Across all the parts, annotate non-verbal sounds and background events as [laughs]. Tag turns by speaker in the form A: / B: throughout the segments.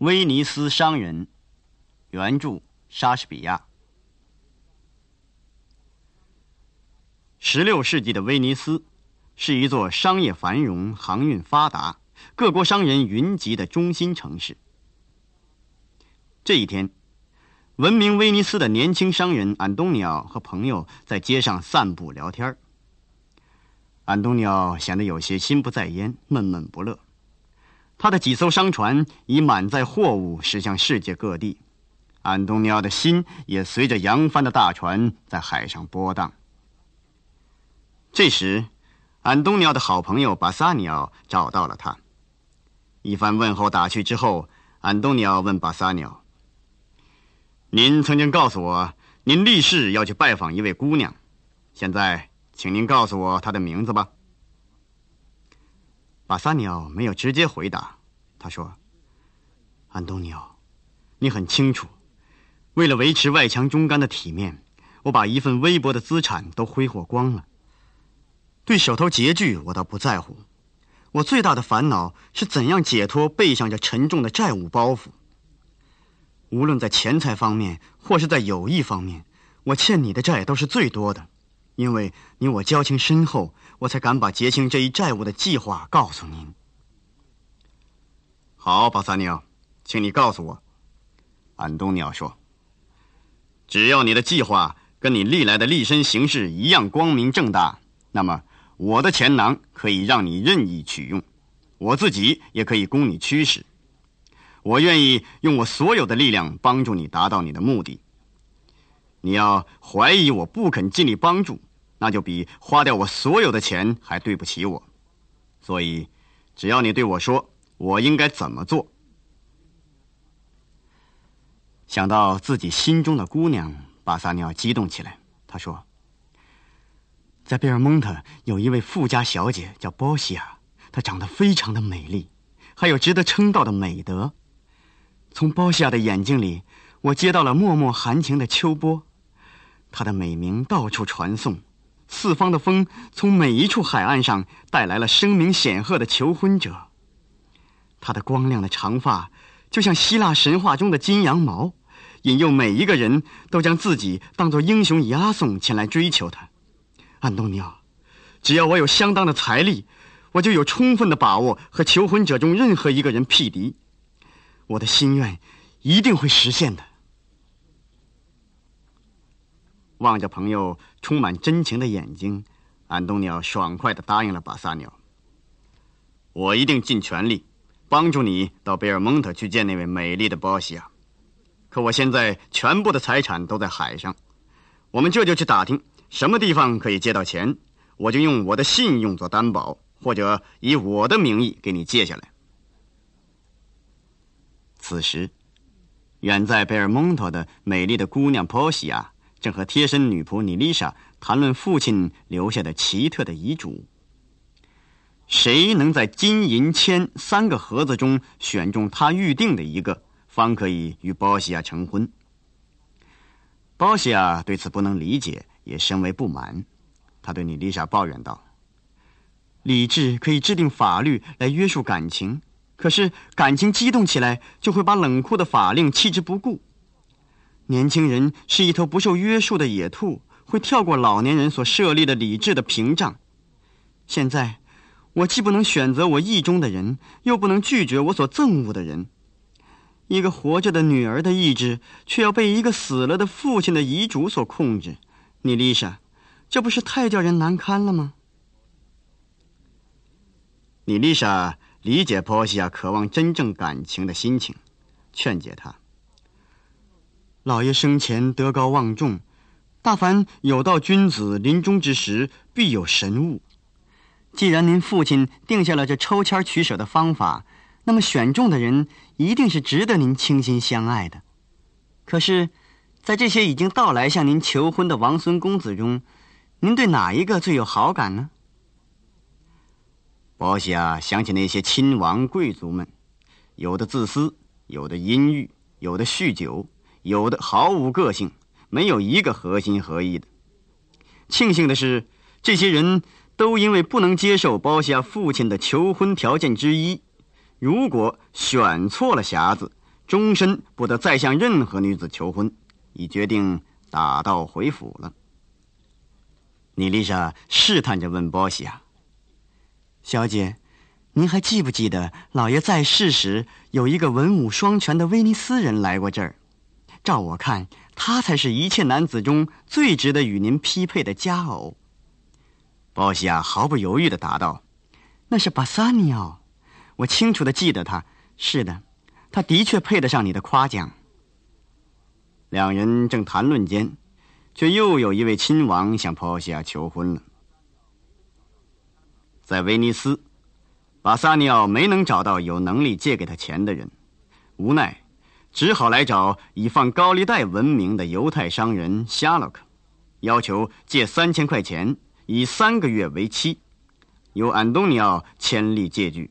A: 威尼斯商人，原著莎士比亚。十六世纪的威尼斯是一座商业繁荣、航运发达、各国商人云集的中心城市。这一天，闻名威尼斯的年轻商人安东尼奥和朋友在街上散步聊天安东尼奥显得有些心不在焉、闷闷不乐。他的几艘商船已满载货物驶向世界各地，安东尼奥的心也随着扬帆的大船在海上波荡。这时，安东尼奥的好朋友巴萨尼奥找到了他。一番问候打趣之后，安东尼奥问巴萨尼奥：“您曾经告诉我，您立誓要去拜访一位姑娘，现在，请您告诉我她的名字吧。”巴萨尼奥没有直接回答，他说：“安东尼奥，你很清楚，为了维持外强中干的体面，我把一份微薄的资产都挥霍光了。对手头拮据，我倒不在乎，我最大的烦恼是怎样解脱背上这沉重的债务包袱。无论在钱财方面，或是在友谊方面，我欠你的债都是最多的。”因为你我交情深厚，我才敢把结清这一债务的计划告诉您。好，巴萨尼奥，请你告诉我。安东尼奥说：“只要你的计划跟你历来的立身行事一样光明正大，那么我的钱囊可以让你任意取用，我自己也可以供你驱使。我愿意用我所有的力量帮助你达到你的目的。你要怀疑我不肯尽力帮助。”那就比花掉我所有的钱还对不起我，所以，只要你对我说我应该怎么做。想到自己心中的姑娘，巴萨尼奥激动起来。他说：“在贝尔蒙特有一位富家小姐叫波西亚，她长得非常的美丽，还有值得称道的美德。从波西亚的眼睛里，我接到了脉脉含情的秋波，她的美名到处传颂。”四方的风从每一处海岸上带来了声名显赫的求婚者。他的光亮的长发就像希腊神话中的金羊毛，引诱每一个人都将自己当作英雄押送前来追求他。安东尼奥，只要我有相当的财力，我就有充分的把握和求婚者中任何一个人匹敌。我的心愿一定会实现的。望着朋友充满真情的眼睛，安东尼奥爽快地答应了巴萨尼奥：“我一定尽全力帮助你到贝尔蒙特去见那位美丽的波西亚。可我现在全部的财产都在海上，我们这就去打听什么地方可以借到钱，我就用我的信用做担保，或者以我的名义给你借下来。”此时，远在贝尔蒙特的美丽的姑娘波西亚。正和贴身女仆妮丽莎谈论父亲留下的奇特的遗嘱。谁能在金银铅三个盒子中选中他预定的一个，方可以与包西亚成婚。包西亚对此不能理解，也深为不满。他对妮丽莎抱怨道：“理智可以制定法律来约束感情，可是感情激动起来，就会把冷酷的法令弃之不顾。”年轻人是一头不受约束的野兔，会跳过老年人所设立的理智的屏障。现在，我既不能选择我意中的人，又不能拒绝我所憎恶的人。一个活着的女儿的意志，却要被一个死了的父亲的遗嘱所控制。你丽莎，这不是太叫人难堪了吗？你丽莎理解波西亚渴望真正感情的心情，劝解他。老爷生前德高望重，大凡有道君子临终之时必有神物。既然您父亲定下了这抽签取舍的方法，那么选中的人一定是值得您倾心相爱的。可是，在这些已经到来向您求婚的王孙公子中，您对哪一个最有好感呢？保夏想起那些亲王贵族们，有的自私，有的阴郁，有的酗酒。有的毫无个性，没有一个合心合意的。庆幸的是，这些人都因为不能接受包下父亲的求婚条件之一，如果选错了匣子，终身不得再向任何女子求婚，已决定打道回府了。妮丽莎试探着问波西亚：“小姐，您还记不记得老爷在世时有一个文武双全的威尼斯人来过这儿？照我看，他才是一切男子中最值得与您匹配的佳偶。”波西亚毫不犹豫的答道：“那是巴萨尼奥，我清楚的记得他。是的，他的确配得上你的夸奖。”两人正谈论间。却又有一位亲王向波西亚求婚了。在威尼斯，巴萨尼奥没能找到有能力借给他钱的人，无奈，只好来找以放高利贷闻名的犹太商人夏洛克，要求借三千块钱，以三个月为期，由安东尼奥签立借据。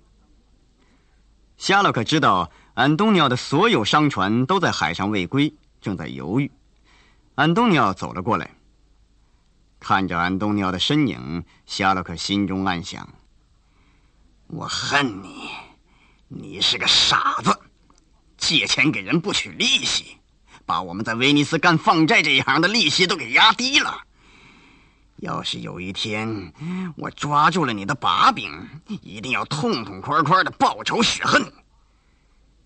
A: 夏洛克知道安东尼奥的所有商船都在海上未归，正在犹豫。安东尼奥走了过来，看着安东尼奥的身影，夏洛克心中暗想：“我恨你，你是个傻子，借钱给人不取利息，把我们在威尼斯干放债这一行的利息都给压低了。要是有一天我抓住了你的把柄，一定要痛痛快快的报仇雪恨。”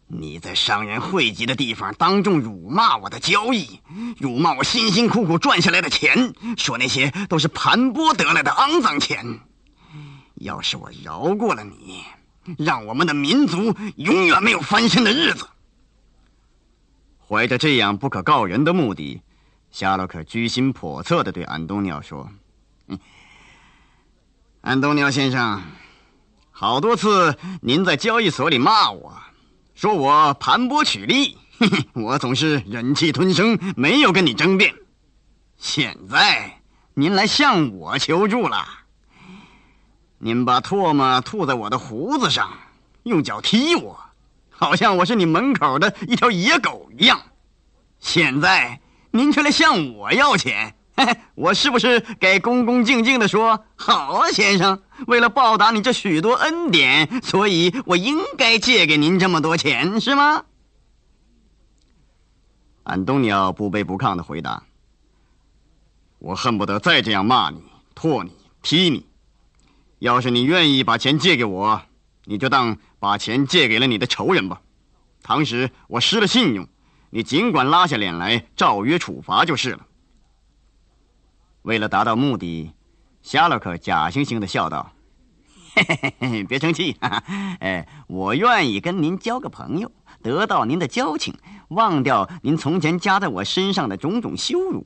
A: 你在商人汇集的地方当众辱骂我的交易，辱骂我辛辛苦苦赚下来的钱，说那些都是盘剥得来的肮脏钱。要是我饶过了你，让我们的民族永远没有翻身的日子。怀着这样不可告人的目的，夏洛克居心叵测的对安东尼奥说：“安东尼奥先生，好多次您在交易所里骂我。”说我盘剥取利，[laughs] 我总是忍气吞声，没有跟你争辩。现在您来向我求助了，您把唾沫吐在我的胡子上，用脚踢我，好像我是你门口的一条野狗一样。现在您却来向我要钱。[laughs] 我是不是该恭恭敬敬的说：“好啊，先生，为了报答你这许多恩典，所以我应该借给您这么多钱，是吗？”安东尼奥不卑不亢的回答：“我恨不得再这样骂你、唾你、踢你。要是你愿意把钱借给我，你就当把钱借给了你的仇人吧。倘使我失了信用，你尽管拉下脸来，照约处罚就是了。”为了达到目的，夏洛克假惺惺的笑道：“嘿嘿嘿，别生气，[laughs] 哎，我愿意跟您交个朋友，得到您的交情，忘掉您从前加在我身上的种种羞辱。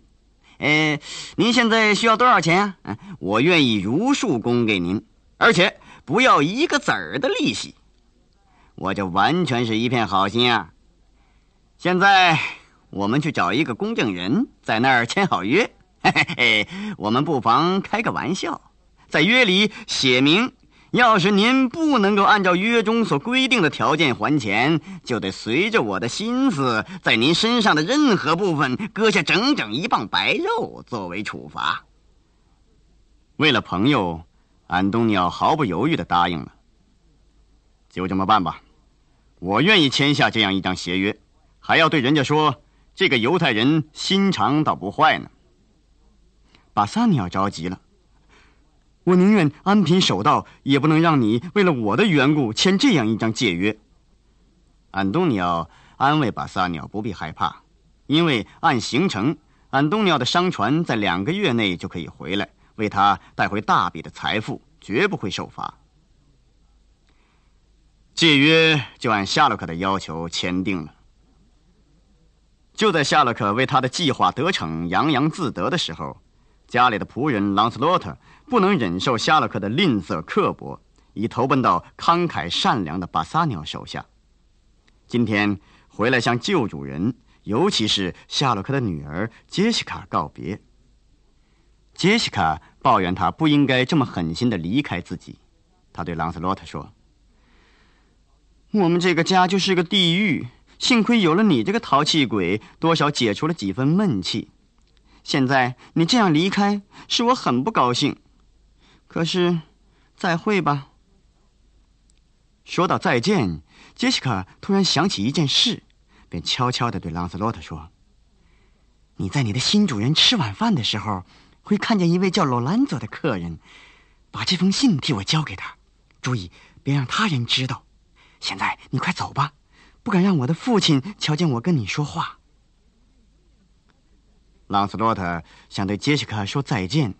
A: 哎，您现在需要多少钱啊？我愿意如数供给您，而且不要一个子儿的利息。我这完全是一片好心啊。现在我们去找一个公证人，在那儿签好约。”嘿嘿，我们不妨开个玩笑，在约里写明，要是您不能够按照约中所规定的条件还钱，就得随着我的心思，在您身上的任何部分割下整整一磅白肉作为处罚。为了朋友，安东尼奥毫不犹豫的答应了。就这么办吧，我愿意签下这样一张协约，还要对人家说，这个犹太人心肠倒不坏呢。巴萨尼奥着急了，我宁愿安贫守道，也不能让你为了我的缘故签这样一张借约。安东尼奥安慰巴萨尼奥不必害怕，因为按行程，安东尼奥的商船在两个月内就可以回来，为他带回大笔的财富，绝不会受罚。契约就按夏洛克的要求签订了。就在夏洛克为他的计划得逞洋洋自得的时候。家里的仆人朗斯洛特不能忍受夏洛克的吝啬刻薄，已投奔到慷慨善良的巴萨尼奥手下。今天回来向旧主人，尤其是夏洛克的女儿杰西卡告别。杰西卡抱怨他不应该这么狠心的离开自己。他对朗斯洛特说：“我们这个家就是个地狱，幸亏有了你这个淘气鬼，多少解除了几分闷气。”现在你这样离开，使我很不高兴。可是，再会吧。说到再见，杰西卡突然想起一件事，便悄悄的对朗斯洛特说：“你在你的新主人吃晚饭的时候，会看见一位叫罗兰佐的客人，把这封信替我交给他，注意别让他人知道。现在你快走吧，不敢让我的父亲瞧见我跟你说话。”朗斯洛特想对杰西卡说再见，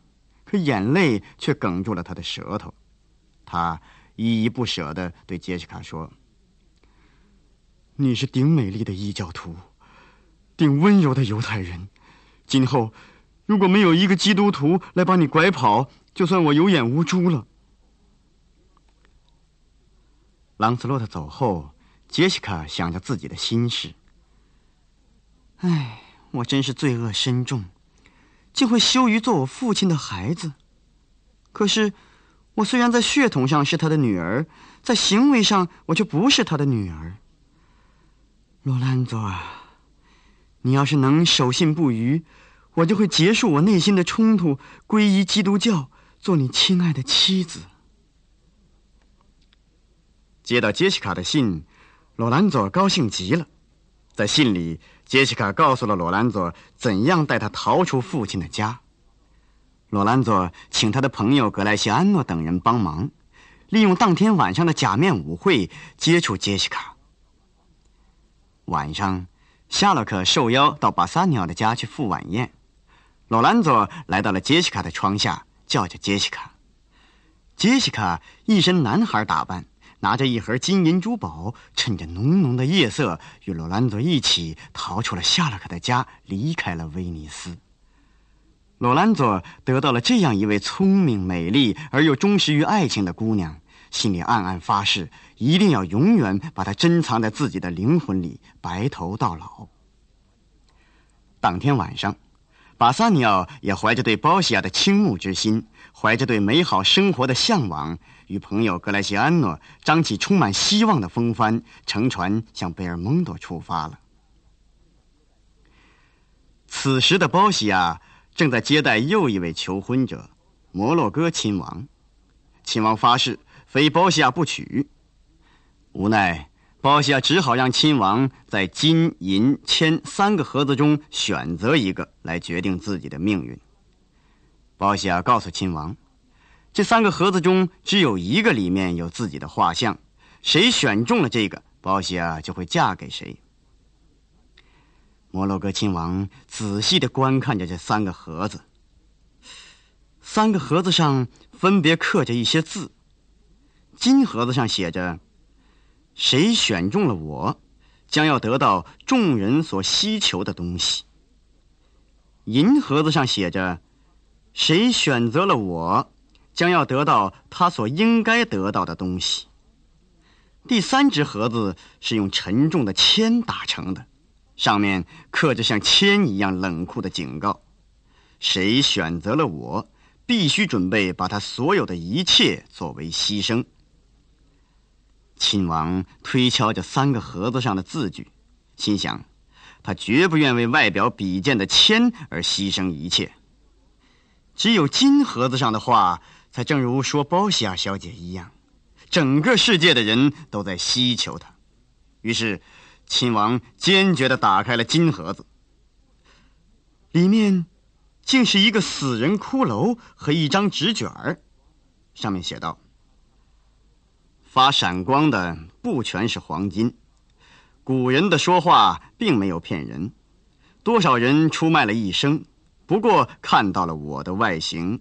A: 可眼泪却哽住了他的舌头。他依依不舍地对杰西卡说：“你是顶美丽的异教徒，顶温柔的犹太人。今后如果没有一个基督徒来把你拐跑，就算我有眼无珠了。”朗斯洛特走后，杰西卡想着自己的心事。唉。我真是罪恶深重，竟会羞于做我父亲的孩子。可是，我虽然在血统上是他的女儿，在行为上我却不是他的女儿。罗兰佐啊，你要是能守信不渝，我就会结束我内心的冲突，皈依基督教，做你亲爱的妻子。接到杰西卡的信，罗兰佐高兴极了，在信里。杰西卡告诉了罗兰佐怎样带他逃出父亲的家。罗兰佐请他的朋友格莱西安诺等人帮忙，利用当天晚上的假面舞会接触杰西卡。晚上，夏洛克受邀到巴萨尼奥的家去赴晚宴，罗兰佐来到了杰西卡的窗下，叫着杰西卡。杰西卡一身男孩打扮。拿着一盒金银珠宝，趁着浓浓的夜色，与罗兰佐一起逃出了夏洛克的家，离开了威尼斯。罗兰佐得到了这样一位聪明、美丽而又忠实于爱情的姑娘，心里暗暗发誓，一定要永远把她珍藏在自己的灵魂里，白头到老。当天晚上，巴萨尼奥也怀着对包西亚的倾慕之心，怀着对美好生活的向往。与朋友格莱西安诺张起充满希望的风帆，乘船向贝尔蒙多出发了。此时的包西亚正在接待又一位求婚者——摩洛哥亲王。亲王发誓非包西亚不娶。无奈，包西亚只好让亲王在金银铅三个盒子中选择一个来决定自己的命运。包西亚告诉亲王。这三个盒子中只有一个里面有自己的画像，谁选中了这个，包西亚就会嫁给谁。摩洛哥亲王仔细的观看着这三个盒子，三个盒子上分别刻着一些字。金盒子上写着：“谁选中了我，将要得到众人所希求的东西。”银盒子上写着：“谁选择了我。”将要得到他所应该得到的东西。第三只盒子是用沉重的铅打成的，上面刻着像铅一样冷酷的警告：谁选择了我，必须准备把他所有的一切作为牺牲。亲王推敲着三个盒子上的字句，心想：他绝不愿为外表比肩的铅而牺牲一切。只有金盒子上的话。才正如说包西亚小姐一样，整个世界的人都在希求他。于是，亲王坚决地打开了金盒子，里面竟是一个死人骷髅和一张纸卷儿，上面写道：“发闪光的不全是黄金，古人的说话并没有骗人。多少人出卖了一生，不过看到了我的外形。”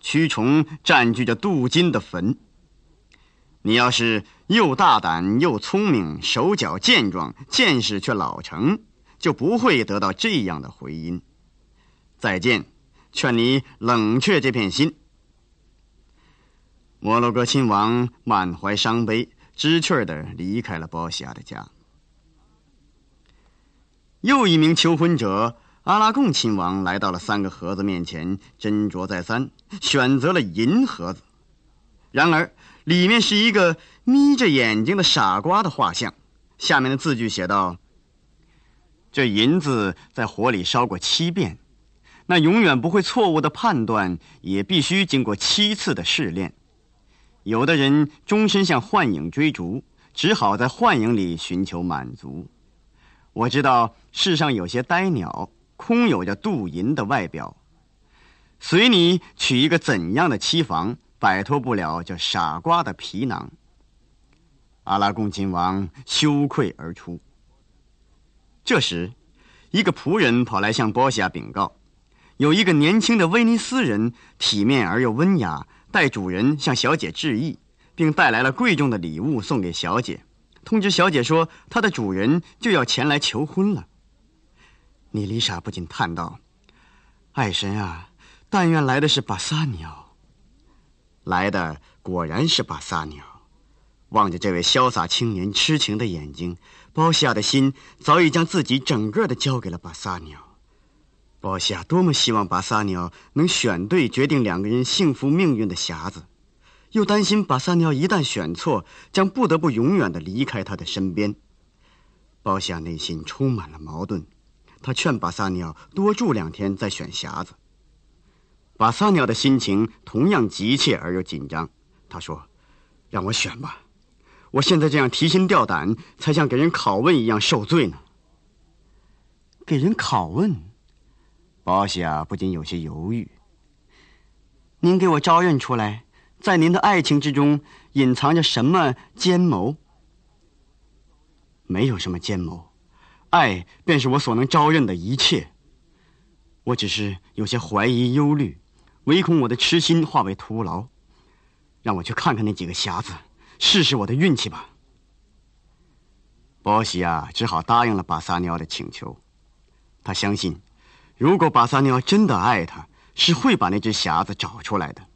A: 蛆虫占据着镀金的坟。你要是又大胆又聪明，手脚健壮，见识却老成，就不会得到这样的回音。再见，劝你冷却这片心。摩洛哥亲王满怀伤悲，知趣的离开了包西亚的家。又一名求婚者。阿拉贡亲王来到了三个盒子面前，斟酌再三，选择了银盒子。然而，里面是一个眯着眼睛的傻瓜的画像。下面的字句写道：“这银子在火里烧过七遍，那永远不会错误的判断，也必须经过七次的试炼。有的人终身向幻影追逐，只好在幻影里寻求满足。我知道世上有些呆鸟，空有着镀银的外表。随你娶一个怎样的妻房，摆脱不了这傻瓜的皮囊。阿拉贡亲王羞愧而出。这时，一个仆人跑来向波西亚禀告，有一个年轻的威尼斯人，体面而又温雅，代主人向小姐致意，并带来了贵重的礼物送给小姐，通知小姐说她的主人就要前来求婚了。妮丽莎不禁叹道：“爱神啊！”但愿来的是巴萨鸟。来的果然是巴萨鸟。望着这位潇洒青年痴情的眼睛，包西亚的心早已将自己整个的交给了巴萨鸟。包西亚多么希望巴萨鸟能选对决定两个人幸福命运的匣子，又担心巴萨鸟一旦选错，将不得不永远的离开他的身边。包西亚内心充满了矛盾，他劝巴萨鸟多住两天再选匣子。巴萨鸟的心情同样急切而又紧张。他说：“让我选吧，我现在这样提心吊胆，才像给人拷问一样受罪呢。”给人拷问，保西亚不禁有些犹豫。您给我招认出来，在您的爱情之中隐藏着什么奸谋？没有什么奸谋，爱便是我所能招认的一切。我只是有些怀疑、忧虑。唯恐我的痴心化为徒劳，让我去看看那几个匣子，试试我的运气吧。波西亚只好答应了巴萨尼奥的请求。他相信，如果巴萨尼奥真的爱他，是会把那只匣子找出来的。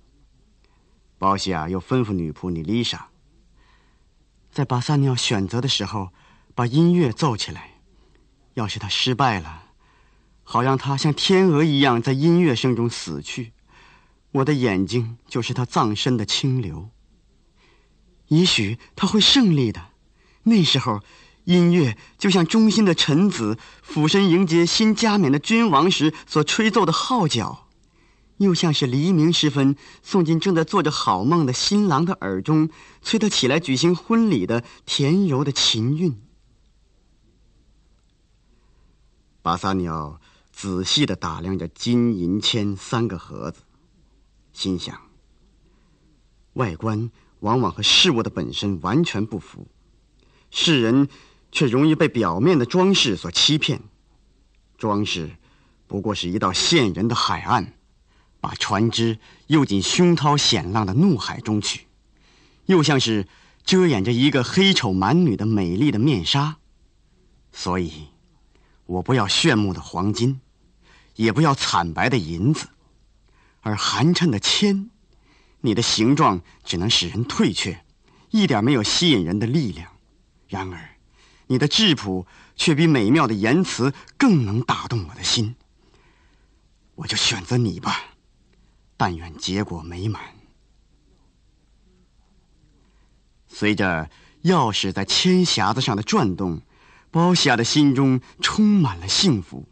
A: 波西亚又吩咐女仆妮丽莎，在巴萨尼奥选择的时候，把音乐奏起来。要是他失败了，好让他像天鹅一样在音乐声中死去。我的眼睛就是他葬身的清流。也许他会胜利的，那时候，音乐就像忠心的臣子俯身迎接新加冕的君王时所吹奏的号角，又像是黎明时分送进正在做着好梦的新郎的耳中，催他起来举行婚礼的甜柔的琴韵。巴萨鸟仔细的打量着金银铅三个盒子。心想：外观往往和事物的本身完全不符，世人却容易被表面的装饰所欺骗。装饰不过是一道陷人的海岸，把船只诱进凶涛险浪的怒海中去；又像是遮掩着一个黑丑蛮女的美丽的面纱。所以，我不要炫目的黄金，也不要惨白的银子。而寒碜的铅，你的形状只能使人退却，一点没有吸引人的力量。然而，你的质朴却比美妙的言辞更能打动我的心。我就选择你吧，但愿结果美满。随着钥匙在铅匣子上的转动，包西亚的心中充满了幸福。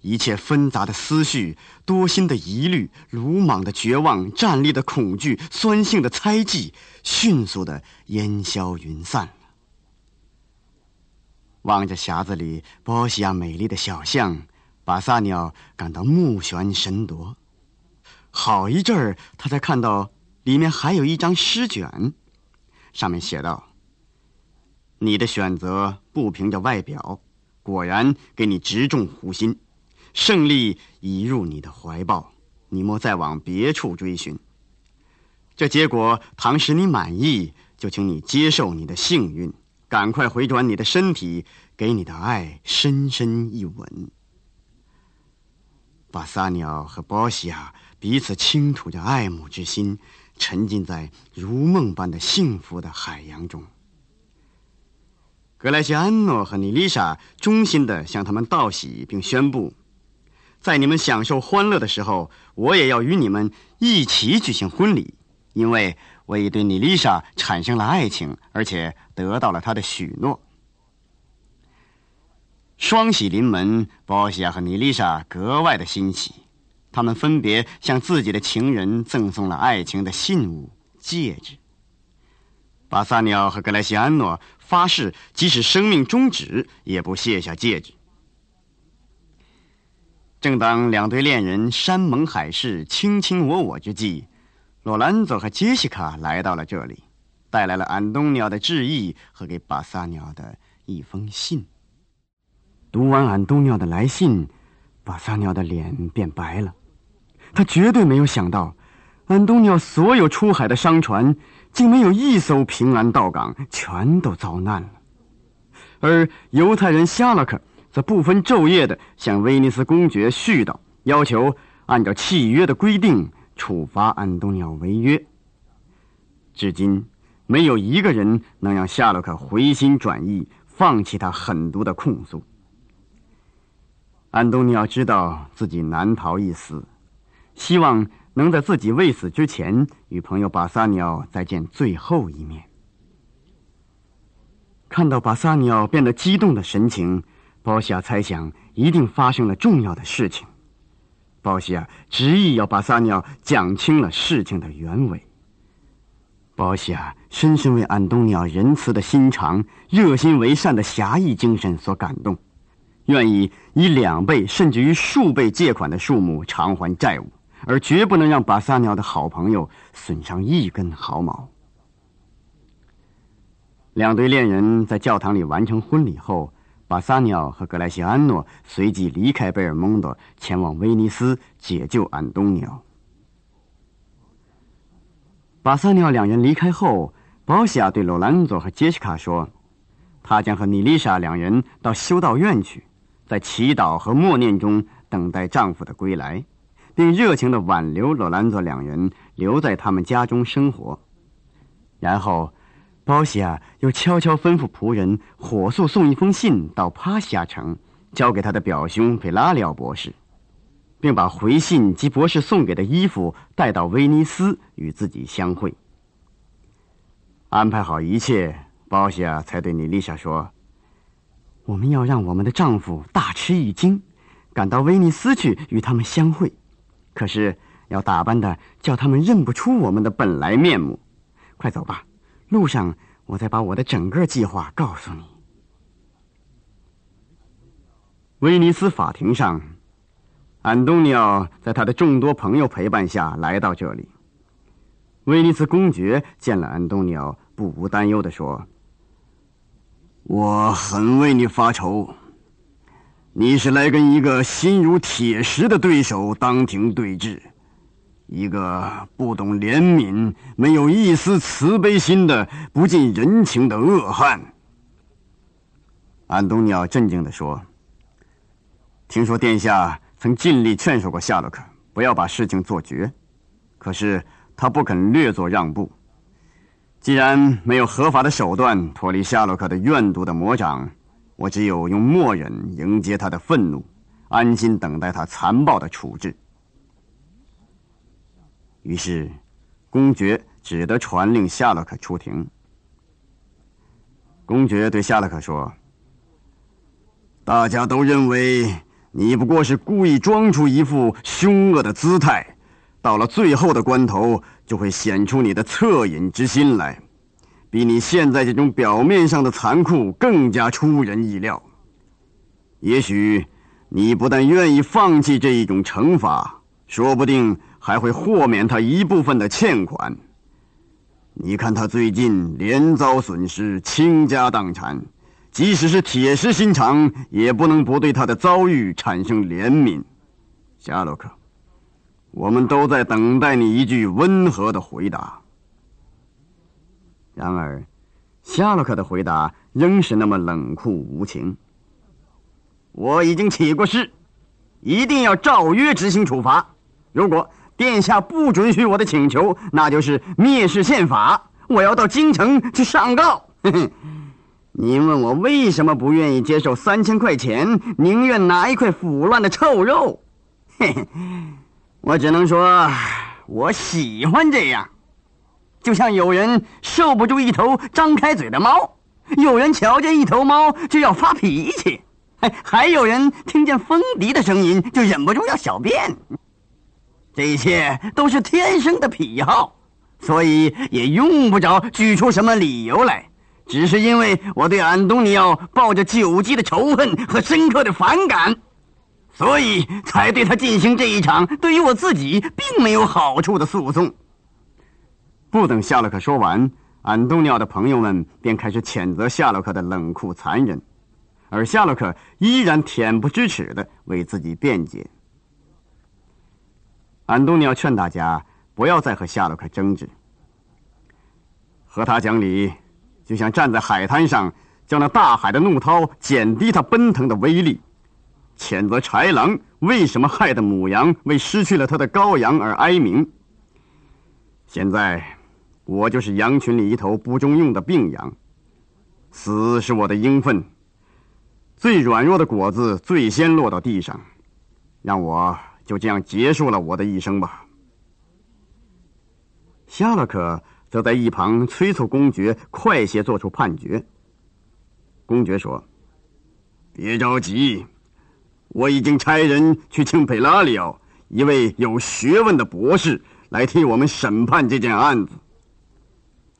A: 一切纷杂的思绪、多心的疑虑、鲁莽的绝望、战栗的恐惧、酸性的猜忌，迅速的烟消云散。望着匣子里波西亚美丽的小象，巴萨鸟感到目眩神夺。好一阵儿，他才看到里面还有一张诗卷，上面写道：“你的选择不凭着外表，果然给你直中湖心。”胜利已入你的怀抱，你莫再往别处追寻。这结果倘使你满意，就请你接受你的幸运，赶快回转你的身体，给你的爱深深一吻。巴萨鸟和波西亚彼此倾吐着爱慕之心，沉浸在如梦般的幸福的海洋中。格莱西安诺和妮丽莎衷心地向他们道喜，并宣布。在你们享受欢乐的时候，我也要与你们一起举行婚礼，因为我已对妮丽莎产生了爱情，而且得到了她的许诺。双喜临门，波西亚和妮丽莎格外的欣喜，他们分别向自己的情人赠送了爱情的信物戒指。巴萨尼奥和格莱西安诺发誓，即使生命终止，也不卸下戒指。正当两对恋人山盟海誓、卿卿我我之际，罗兰佐和杰西卡来到了这里，带来了安东尼奥的致意和给巴萨尼奥的一封信。读完安东尼奥的来信，巴萨尼奥的脸变白了。他绝对没有想到，安东尼奥所有出海的商船。竟没有一艘平安到港，全都遭难了。而犹太人夏洛克则不分昼夜的向威尼斯公爵絮叨，要求按照契约的规定处罚安东尼奥违约。至今，没有一个人能让夏洛克回心转意，放弃他狠毒的控诉。安东尼奥知道自己难逃一死，希望。能在自己未死之前与朋友巴萨尼奥再见最后一面。看到巴萨尼奥变得激动的神情，包西亚猜想一定发生了重要的事情。包西亚执意要巴萨尼奥讲清了事情的原委。包西亚深深为安东尼奥仁慈的心肠、热心为善的侠义精神所感动，愿意以两倍甚至于数倍借款的数目偿还债务。而绝不能让巴萨鸟的好朋友损伤一根毫毛。两对恋人在教堂里完成婚礼后，巴萨尼奥和格莱西安诺随即离开贝尔蒙多，前往威尼斯解救安东尼奥。巴萨尼奥两人离开后，保西亚对罗兰佐和杰西卡说：“他将和妮丽莎两人到修道院去，在祈祷和默念中等待丈夫的归来。”并热情的挽留罗兰佐两人留在他们家中生活，然后，包西亚又悄悄吩咐仆人火速送一封信到帕西亚城，交给他的表兄佩拉里奥博士，并把回信及博士送给的衣服带到威尼斯与自己相会。安排好一切，包西亚才对妮丽莎说：“我们要让我们的丈夫大吃一惊，赶到威尼斯去与他们相会。”可是要打扮的叫他们认不出我们的本来面目。快走吧，路上我再把我的整个计划告诉你。威尼斯法庭上，安东尼奥在他的众多朋友陪伴下来到这里。威尼斯公爵见了安东尼奥，不无担忧的说：“我很为你发愁。”你是来跟一个心如铁石的对手当庭对质，一个不懂怜悯、没有一丝慈悲心的不近人情的恶汉。安东尼奥镇静地说：“听说殿下曾尽力劝说过夏洛克不要把事情做绝，可是他不肯略作让步。既然没有合法的手段脱离夏洛克的怨毒的魔掌。”我只有用默忍迎接他的愤怒，安心等待他残暴的处置。于是，公爵只得传令夏洛克出庭。公爵对夏洛克说：“大家都认为你不过是故意装出一副凶恶的姿态，到了最后的关头，就会显出你的恻隐之心来。”比你现在这种表面上的残酷更加出人意料。也许你不但愿意放弃这一种惩罚，说不定还会豁免他一部分的欠款。你看他最近连遭损失，倾家荡产，即使是铁石心肠，也不能不对他的遭遇产生怜悯。夏洛克，我们都在等待你一句温和的回答。然而，夏洛克的回答仍是那么冷酷无情。我已经起过誓，一定要照约执行处罚。如果殿下不准许我的请求，那就是蔑视宪法。我要到京城去上告。[laughs] 您问我为什么不愿意接受三千块钱，宁愿拿一块腐烂的臭肉？我只能说，我喜欢这样。就像有人受不住一头张开嘴的猫，有人瞧见一头猫就要发脾气，还 [laughs] 还有人听见风笛的声音就忍不住要小便。这一切都是天生的癖好，所以也用不着举出什么理由来。只是因为我对安东尼奥抱着久积的仇恨和深刻的反感，所以才对他进行这一场对于我自己并没有好处的诉讼。不等夏洛克说完，安东尼奥的朋友们便开始谴责夏洛克的冷酷残忍，而夏洛克依然恬不知耻的为自己辩解。安东尼奥劝大家不要再和夏洛克争执，和他讲理。就像站在海滩上，叫那大海的怒涛减低它奔腾的威力；谴责豺狼为什么害得母羊为失去了它的羔羊而哀鸣。现在，我就是羊群里一头不中用的病羊，死是我的应分。最软弱的果子最先落到地上，让我就这样结束了我的一生吧。夏洛克。则在一旁催促公爵快些做出判决。公爵说：“别着急，我已经差人去请佩拉里奥，一位有学问的博士，来替我们审判这件案子。”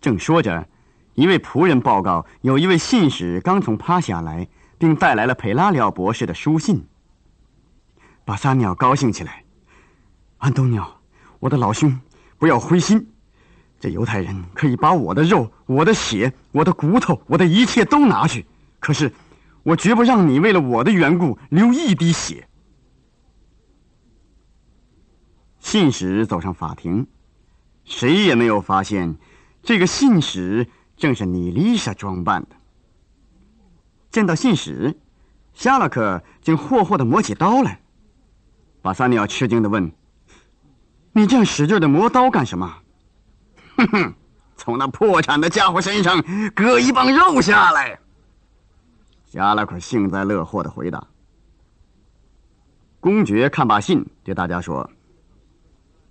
A: 正说着，一位仆人报告，有一位信使刚从趴下来，并带来了佩拉里奥博士的书信。巴萨尼奥高兴起来：“安东尼奥，我的老兄，不要灰心。”这犹太人可以把我的肉、我的血、我的骨头、我的一切都拿去，可是我绝不让你为了我的缘故流一滴血。信使走上法庭，谁也没有发现，这个信使正是你丽莎装扮的。见到信使，夏洛克竟霍霍的磨起刀来。巴萨尼奥吃惊的问：“你这样使劲的磨刀干什么？”哼哼，从那破产的家伙身上割一磅肉下来。加拉克幸灾乐祸的回答。公爵看罢信，对大家说：“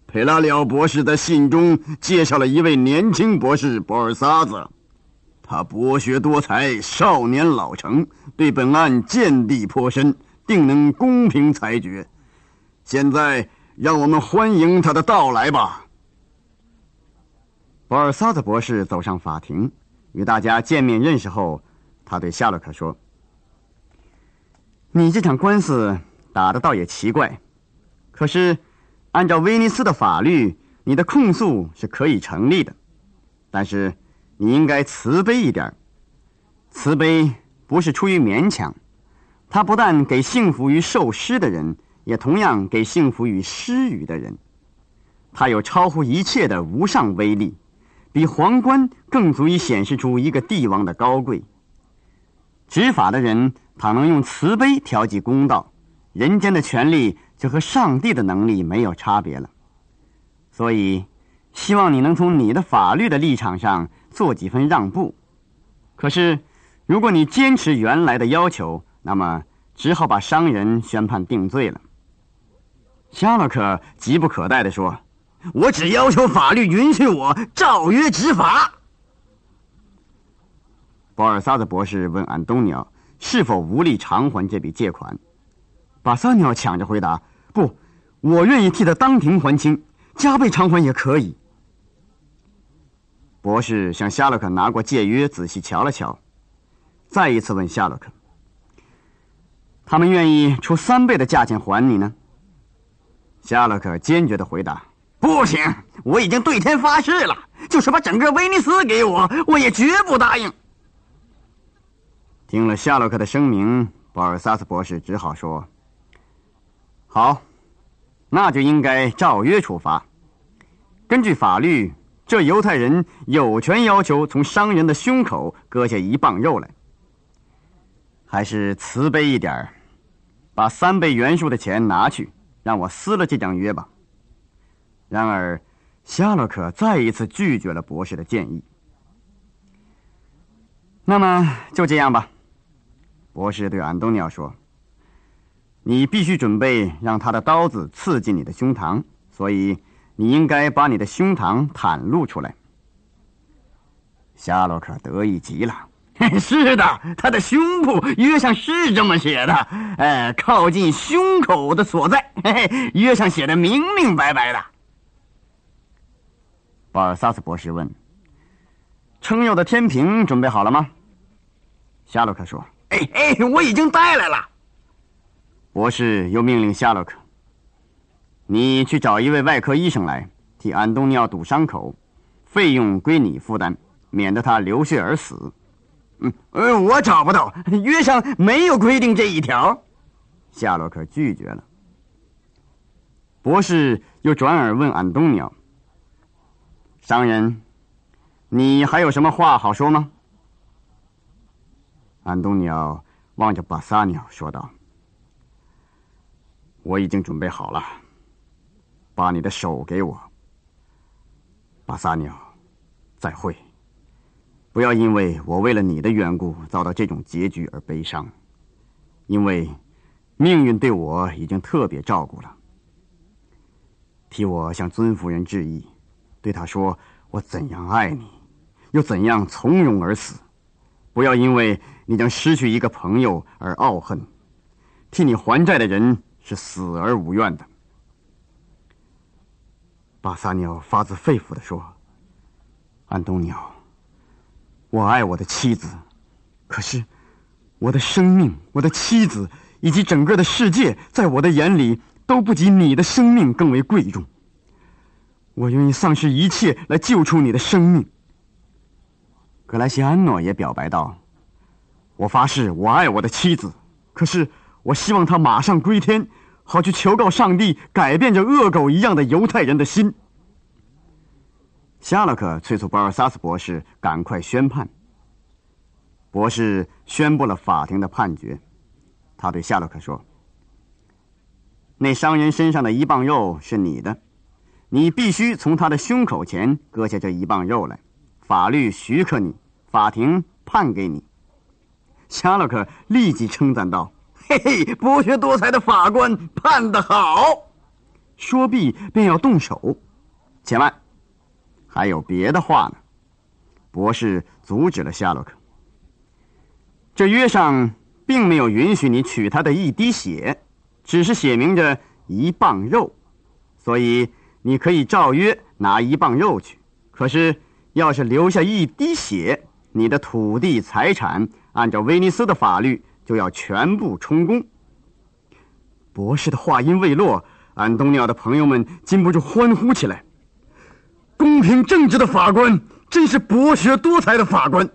A: 佩拉里奥博士在信中介绍了一位年轻博士博尔萨子，他博学多才，少年老成，对本案见地颇深，定能公平裁决。现在，让我们欢迎他的到来吧。”博尔萨特博士走上法庭，与大家见面认识后，他对夏洛克说：“你这场官司打的倒也奇怪，可是按照威尼斯的法律，你的控诉是可以成立的。但是你应该慈悲一点，慈悲不是出于勉强，它不但给幸福于受施的人，也同样给幸福与施予的人。它有超乎一切的无上威力。”比皇冠更足以显示出一个帝王的高贵。执法的人倘能用慈悲调剂公道，人间的权利就和上帝的能力没有差别了。所以，希望你能从你的法律的立场上做几分让步。可是，如果你坚持原来的要求，那么只好把商人宣判定罪了。夏洛克急不可待地说。我只要求法律允许我照约执法。保尔萨的博士问安东尼奥是否无力偿还这笔借款，巴萨尼奥抢着回答：“不，我愿意替他当庭还清，加倍偿还也可以。”博士向夏洛克拿过借约，仔细瞧了瞧，再一次问夏洛克：“他们愿意出三倍的价钱还你呢？”夏洛克坚决的回答。不行，我已经对天发誓了，就是把整个威尼斯给我，我也绝不答应。听了夏洛克的声明，保尔萨斯博士只好说：“好，那就应该照约处罚。根据法律，这犹太人有权要求从商人的胸口割下一磅肉来。还是慈悲一点把三倍原数的钱拿去，让我撕了这张约吧。”然而，夏洛克再一次拒绝了博士的建议。那么就这样吧，博士对安东尼奥说：“你必须准备让他的刀子刺进你的胸膛，所以你应该把你的胸膛袒露出来。”夏洛克得意极了：“ [laughs] 是的，他的胸部约上是这么写的，哎，靠近胸口的所在，[laughs] 约上写的明明白白的。”保尔萨斯博士问：“撑油的天平准备好了吗？”夏洛克说：“
B: 哎哎，我已经带来了。”
A: 博士又命令夏洛克：“你去找一位外科医生来，替安东尼奥堵伤口，费用归你负担，免得他流血而死。”“
B: 嗯，我找不到，约上没有规定这一条。”
A: 夏洛克拒绝了。博士又转而问安东尼奥：“商人，你还有什么话好说吗？”安东尼奥望着巴萨尼奥说道：“我已经准备好了，把你的手给我。”巴萨尼奥，再会。不要因为我为了你的缘故遭到这种结局而悲伤，因为命运对我已经特别照顾了。替我向尊夫人致意，对她说：“我怎样爱你，又怎样从容而死。不要因为你将失去一个朋友而懊恨。替你还债的人是死而无怨的。”巴萨尼奥发自肺腑的说：“安东尼奥，我爱我的妻子，可是我的生命、我的妻子以及整个的世界，在我的眼里。”都不及你的生命更为贵重。我愿意丧失一切来救出你的生命。格莱西安诺也表白道：“我发誓，我爱我的妻子，可是我希望她马上归天，好去求告上帝，改变这恶狗一样的犹太人的心。”夏洛克催促保尔萨斯博士赶快宣判。博士宣布了法庭的判决，他对夏洛克说。那商人身上的一磅肉是你的，你必须从他的胸口前割下这一磅肉来。法律许可你，法庭判给你。夏洛克立即称赞道：“嘿嘿，博学多才的法官判得好！”说毕便要动手，且慢，还有别的话呢。博士阻止了夏洛克。这约上并没有允许你取他的一滴血。只是写明着一磅肉，所以你可以照约拿一磅肉去。可是，要是留下一滴血，你的土地财产按照威尼斯的法律就要全部充公。博士的话音未落，安东尼奥的朋友们禁不住欢呼起来：“公平正直的法官，真是博学多才的法官。”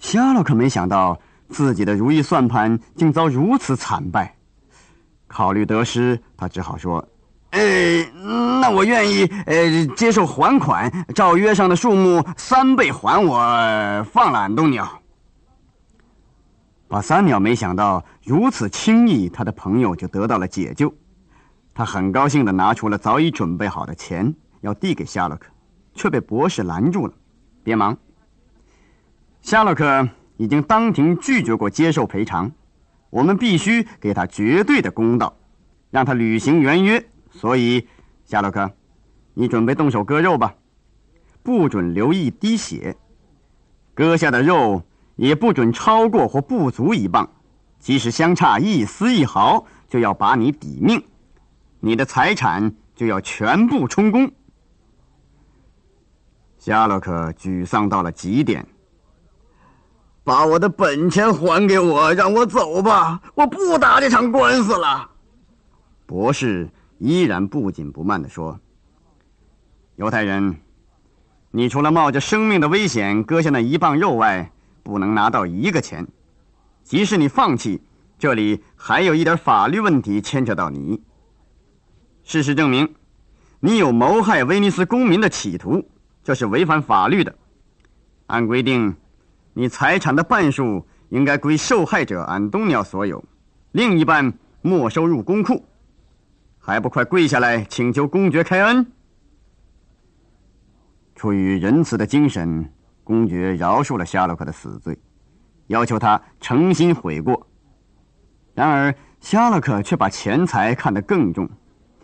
A: 夏洛克没想到。自己的如意算盘竟遭如此惨败，考虑得失，他只好说：“呃，那我愿意，呃，接受还款，照约上的数目三倍还我，放了安东尼奥。”巴萨鸟没想到如此轻易，他的朋友就得到了解救。他很高兴地拿出了早已准备好的钱，要递给夏洛克，却被博士拦住了：“别忙，夏洛克。”已经当庭拒绝过接受赔偿，我们必须给他绝对的公道，让他履行原约。所以，夏洛克，你准备动手割肉吧，不准留一滴血，割下的肉也不准超过或不足一磅，即使相差一丝一毫，就要把你抵命，你的财产就要全部充公。夏洛克沮丧到了极点。把我的本钱还给我，让我走吧！我不打这场官司了。博士依然不紧不慢地说：“犹太人，你除了冒着生命的危险割下那一磅肉外，不能拿到一个钱。即使你放弃，这里还有一点法律问题牵扯到你。事实证明，你有谋害威尼斯公民的企图，这是违反法律的。按规定。”你财产的半数应该归受害者安东尼奥所有，另一半没收入公库，还不快跪下来请求公爵开恩？出于仁慈的精神，公爵饶恕了夏洛克的死罪，要求他诚心悔过。然而夏洛克却把钱财看得更重，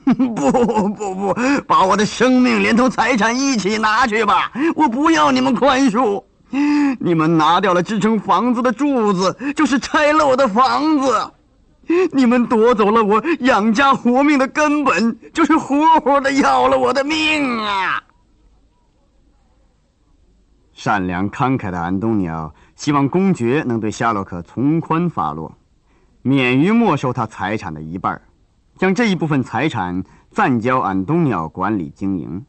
A: [laughs] 不不不，把我的生命连同财产一起拿去吧，我不要你们宽恕。你们拿掉了支撑房子的柱子，就是拆了我的房子；你们夺走了我养家活命的根本，就是活活的要了我的命啊！善良慷慨的安东尼奥希望公爵能对夏洛克从宽发落，免于没收他财产的一半，将这一部分财产暂交安东尼奥管理经营，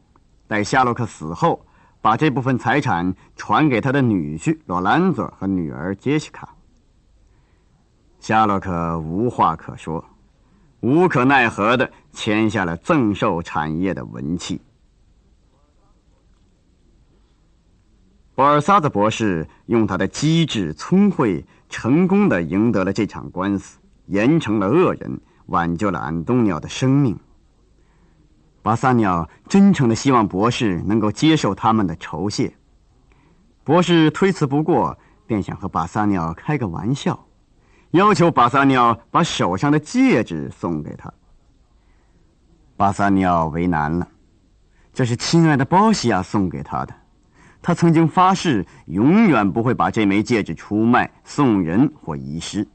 A: 待夏洛克死后，把这部分财产传给他的女婿罗兰佐和女儿杰西卡。夏洛克无话可说，无可奈何的签下了赠售产业的文契。博尔萨泽博士用他的机智聪慧，成功的赢得了这场官司，严惩了恶人，挽救了安东尼奥的生命。巴萨鸟真诚的希望博士能够接受他们的酬谢。博士推辞不过，便想和巴萨鸟开个玩笑，要求巴萨鸟把手上的戒指送给他。巴萨鸟为难了，这是亲爱的包西亚送给他的。他曾经发誓，永远不会把这枚戒指出卖、送人或遗失。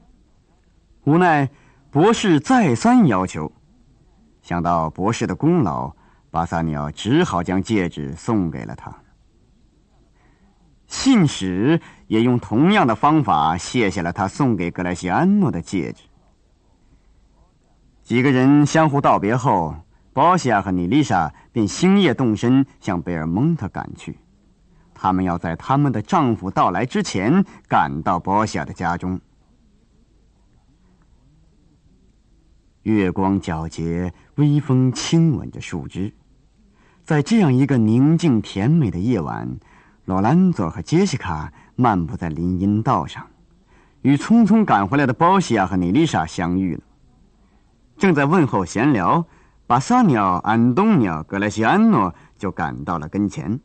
A: 无奈，博士再三要求，想到博士的功劳，巴萨尼奥只好将戒指送给了他。信使也用同样的方法谢谢了他送给格莱西安诺的戒指。几个人相互道别后，保西亚和尼丽莎便星夜动身向贝尔蒙特赶去。他们要在他们的丈夫到来之前赶到波西亚的家中。月光皎洁，微风轻吻着树枝，在这样一个宁静甜美的夜晚，罗兰佐和杰西卡漫步在林荫道上，与匆匆赶回来的波西亚和尼丽莎相遇了。正在问候闲聊，巴萨鸟、安东鸟、格莱西安诺就赶到了跟前。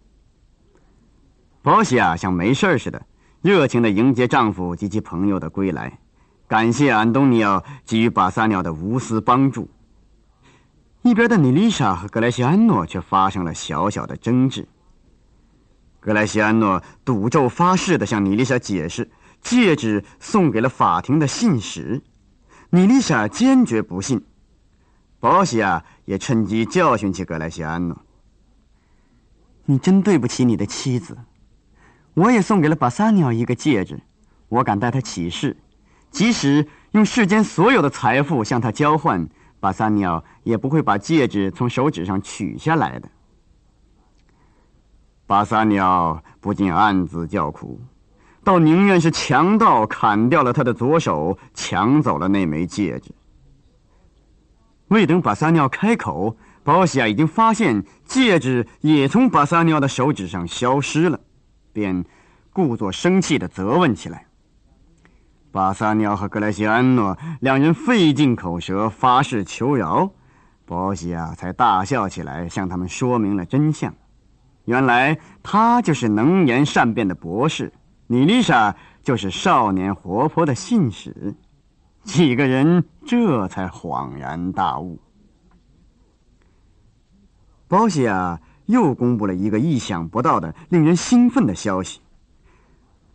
A: 保西亚像没事似的，热情的迎接丈夫及其朋友的归来，感谢安东尼奥给予巴萨鸟的无私帮助。一边的尼丽莎和格莱西安诺却发生了小小的争执。格莱西安诺赌咒发誓的向尼丽莎解释，戒指送给了法庭的信使，尼丽莎坚决不信。保西亚也趁机教训起格莱西安诺：“你真对不起你的妻子。”我也送给了巴萨尼奥一个戒指，我敢代他起誓，即使用世间所有的财富向他交换，巴萨尼奥也不会把戒指从手指上取下来的。巴萨尼奥不禁暗自叫苦，倒宁愿是强盗砍掉了他的左手，抢走了那枚戒指。未等巴萨尼奥开口，保西亚已经发现戒指也从巴萨尼奥的手指上消失了。便故作生气的责问起来。巴萨鸟和格莱西安诺两人费尽口舌发誓求饶，波西亚才大笑起来，向他们说明了真相。原来他就是能言善辩的博士，妮丽莎就是少年活泼的信使。几个人这才恍然大悟。波西亚。又公布了一个意想不到的、令人兴奋的消息：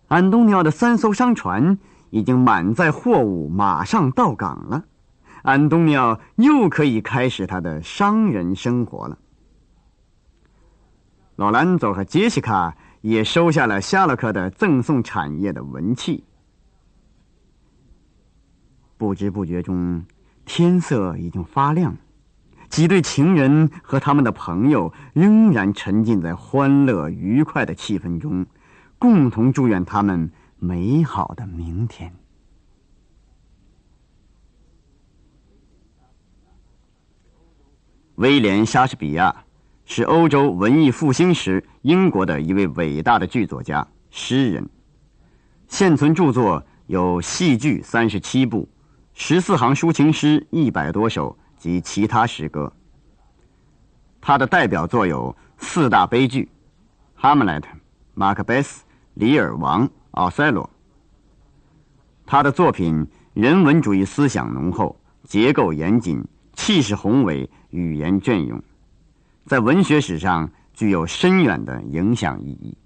A: 安东尼奥的三艘商船已经满载货物，马上到港了。安东尼奥又可以开始他的商人生活了。罗兰佐和杰西卡也收下了夏洛克的赠送产业的文契。不知不觉中，天色已经发亮。几对情人和他们的朋友仍然沉浸在欢乐愉快的气氛中，共同祝愿他们美好的明天。威廉·莎士比亚是欧洲文艺复兴时英国的一位伟大的剧作家、诗人，现存著作有戏剧三十七部，十四行抒情诗一百多首。及其他诗歌。他的代表作有四大悲剧：《哈姆雷特》《马克贝斯》《李尔王》《奥塞罗》。他的作品人文主义思想浓厚，结构严谨，气势宏伟，语言隽永，在文学史上具有深远的影响意义。